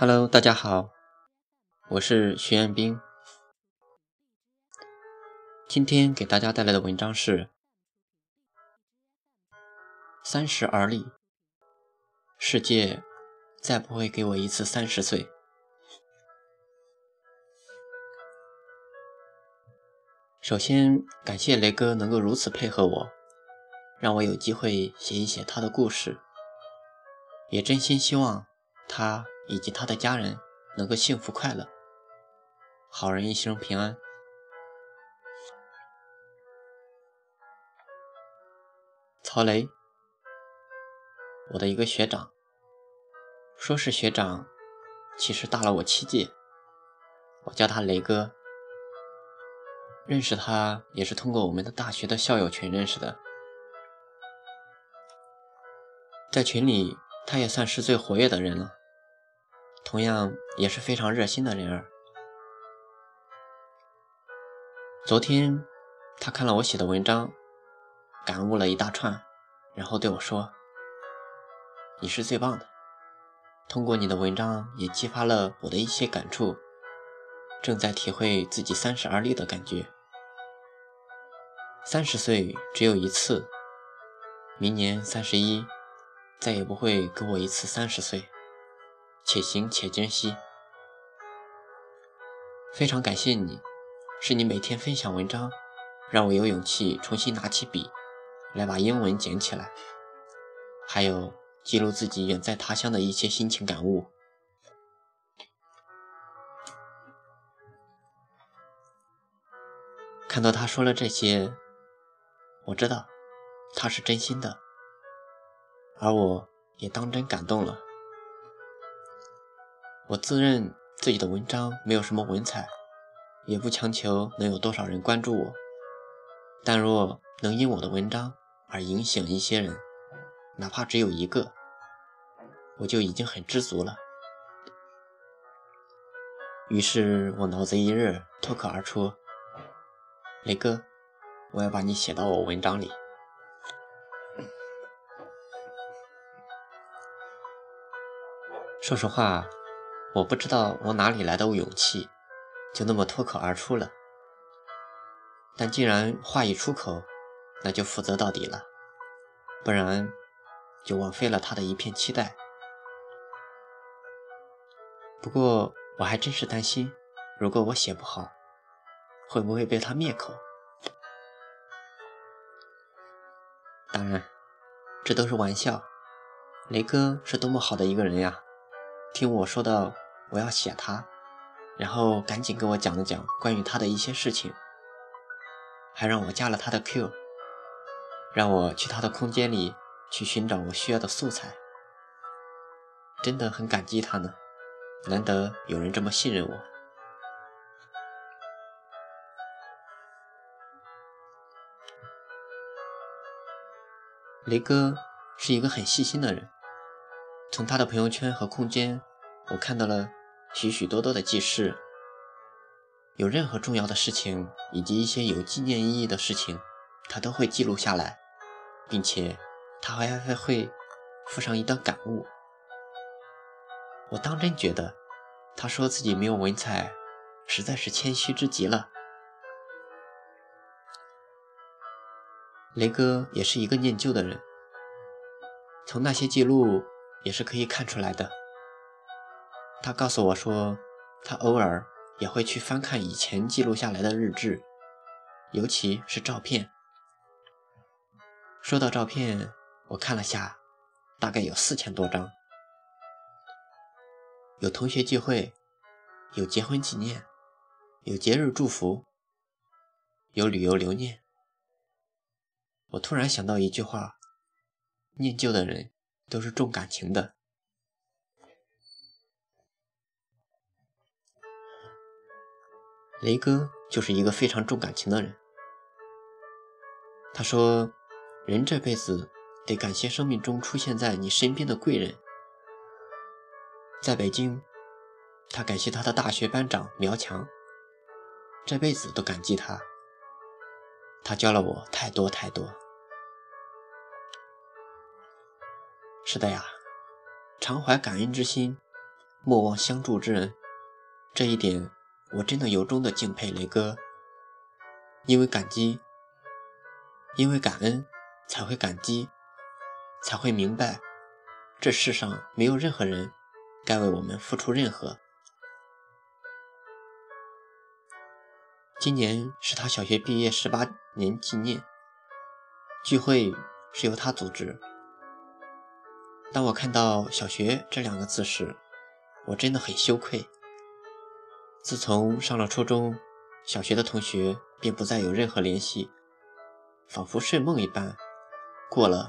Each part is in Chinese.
Hello，大家好，我是徐彦斌。今天给大家带来的文章是《三十而立》，世界再不会给我一次三十岁。首先，感谢雷哥能够如此配合我，让我有机会写一写他的故事，也真心希望他。以及他的家人能够幸福快乐，好人一生平安。曹雷，我的一个学长，说是学长，其实大了我七届，我叫他雷哥。认识他也是通过我们的大学的校友群认识的，在群里他也算是最活跃的人了。同样也是非常热心的人儿。昨天他看了我写的文章，感悟了一大串，然后对我说：“你是最棒的。”通过你的文章，也激发了我的一些感触，正在体会自己三十而立的感觉。三十岁只有一次，明年三十一，再也不会给我一次三十岁。且行且珍惜，非常感谢你，是你每天分享文章，让我有勇气重新拿起笔来把英文捡起来，还有记录自己远在他乡的一些心情感悟。看到他说了这些，我知道他是真心的，而我也当真感动了。我自认自己的文章没有什么文采，也不强求能有多少人关注我。但若能因我的文章而影响一些人，哪怕只有一个，我就已经很知足了。于是我脑子一热，脱口而出：“雷哥，我要把你写到我文章里。”说实话。我不知道我哪里来的勇气，就那么脱口而出了。但既然话一出口，那就负责到底了，不然就枉费了他的一片期待。不过我还真是担心，如果我写不好，会不会被他灭口？当然，这都是玩笑。雷哥是多么好的一个人呀！听我说到我要写他，然后赶紧给我讲了讲关于他的一些事情，还让我加了他的 Q，让我去他的空间里去寻找我需要的素材，真的很感激他呢，难得有人这么信任我。雷哥是一个很细心的人。从他的朋友圈和空间，我看到了许许多多的记事。有任何重要的事情以及一些有纪念意义的事情，他都会记录下来，并且他还还会附上一段感悟。我当真觉得，他说自己没有文采，实在是谦虚之极了。雷哥也是一个念旧的人，从那些记录。也是可以看出来的。他告诉我说，他偶尔也会去翻看以前记录下来的日志，尤其是照片。说到照片，我看了下，大概有四千多张，有同学聚会，有结婚纪念，有节日祝福，有旅游留念。我突然想到一句话：念旧的人。都是重感情的。雷哥就是一个非常重感情的人。他说：“人这辈子得感谢生命中出现在你身边的贵人。”在北京，他感谢他的大学班长苗强，这辈子都感激他。他教了我太多太多。是的呀，常怀感恩之心，莫忘相助之人。这一点，我真的由衷的敬佩雷哥。因为感激，因为感恩，才会感激，才会明白，这世上没有任何人该为我们付出任何。今年是他小学毕业十八年纪念聚会，是由他组织。当我看到“小学”这两个字时，我真的很羞愧。自从上了初中，小学的同学便不再有任何联系，仿佛睡梦一般，过了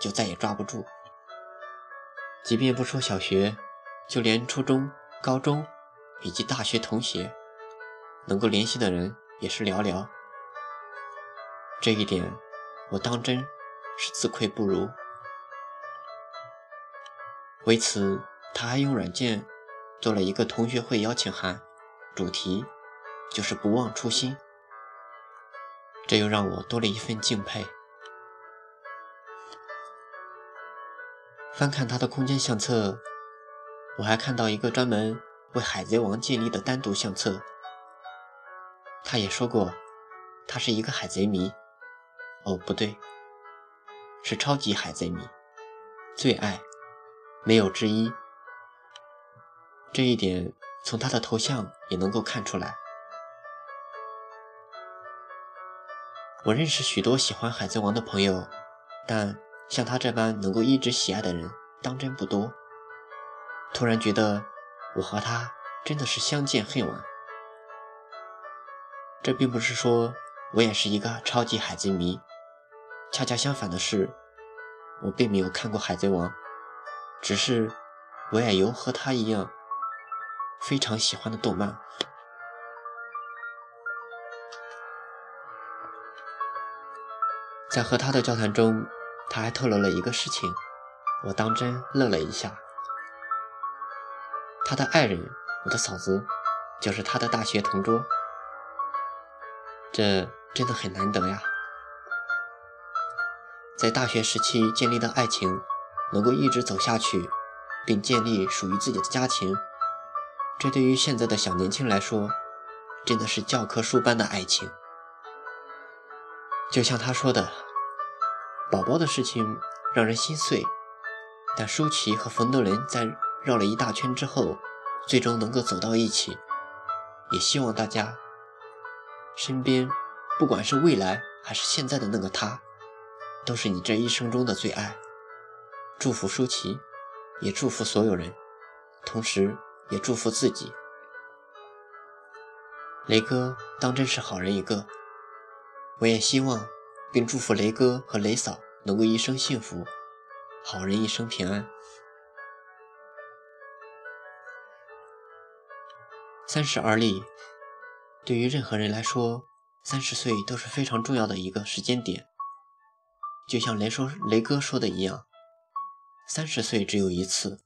就再也抓不住。即便不说小学，就连初中、高中以及大学同学，能够联系的人也是寥寥。这一点，我当真是自愧不如。为此，他还用软件做了一个同学会邀请函，主题就是不忘初心。这又让我多了一份敬佩。翻看他的空间相册，我还看到一个专门为《海贼王》建立的单独相册。他也说过，他是一个海贼迷。哦，不对，是超级海贼迷，最爱。没有之一，这一点从他的头像也能够看出来。我认识许多喜欢《海贼王》的朋友，但像他这般能够一直喜爱的人当真不多。突然觉得我和他真的是相见恨晚。这并不是说我也是一个超级海贼迷，恰恰相反的是，我并没有看过《海贼王》。只是我也有和他一样非常喜欢的动漫。在和他的交谈中，他还透露了一个事情，我当真愣了一下。他的爱人，我的嫂子，就是他的大学同桌。这真的很难得呀，在大学时期建立的爱情。能够一直走下去，并建立属于自己的家庭，这对于现在的小年轻来说，真的是教科书般的爱情。就像他说的：“宝宝的事情让人心碎，但舒淇和冯德伦在绕了一大圈之后，最终能够走到一起。也希望大家身边，不管是未来还是现在的那个他，都是你这一生中的最爱。”祝福舒淇，也祝福所有人，同时也祝福自己。雷哥当真是好人一个，我也希望并祝福雷哥和雷嫂能够一生幸福，好人一生平安。三十而立，对于任何人来说，三十岁都是非常重要的一个时间点。就像雷说雷哥说的一样。三十岁只有一次，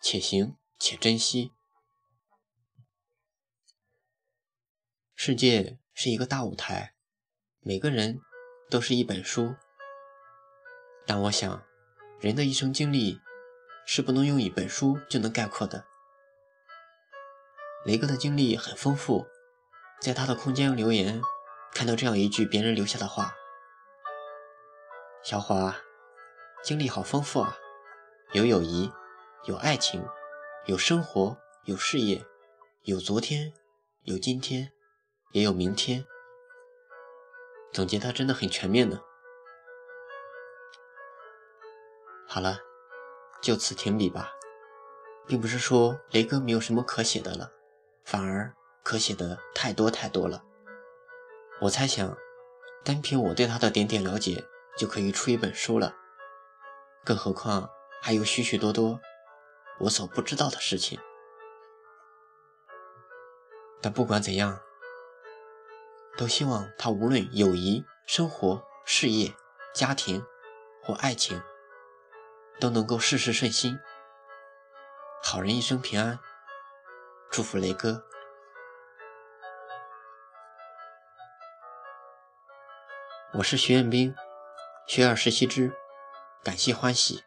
且行且珍惜。世界是一个大舞台，每个人都是一本书。但我想，人的一生经历是不能用一本书就能概括的。雷哥的经历很丰富，在他的空间留言看到这样一句别人留下的话：“小华，经历好丰富啊。”有友谊，有爱情，有生活，有事业，有昨天，有今天，也有明天。总结的真的很全面呢。好了，就此停笔吧，并不是说雷哥没有什么可写的了，反而可写的太多太多了。我猜想，单凭我对他的点点了解，就可以出一本书了，更何况。还有许许多多我所不知道的事情，但不管怎样，都希望他无论友谊、生活、事业、家庭或爱情，都能够事事顺心，好人一生平安。祝福雷哥，我是徐彦斌，学而时习之，感谢欢喜。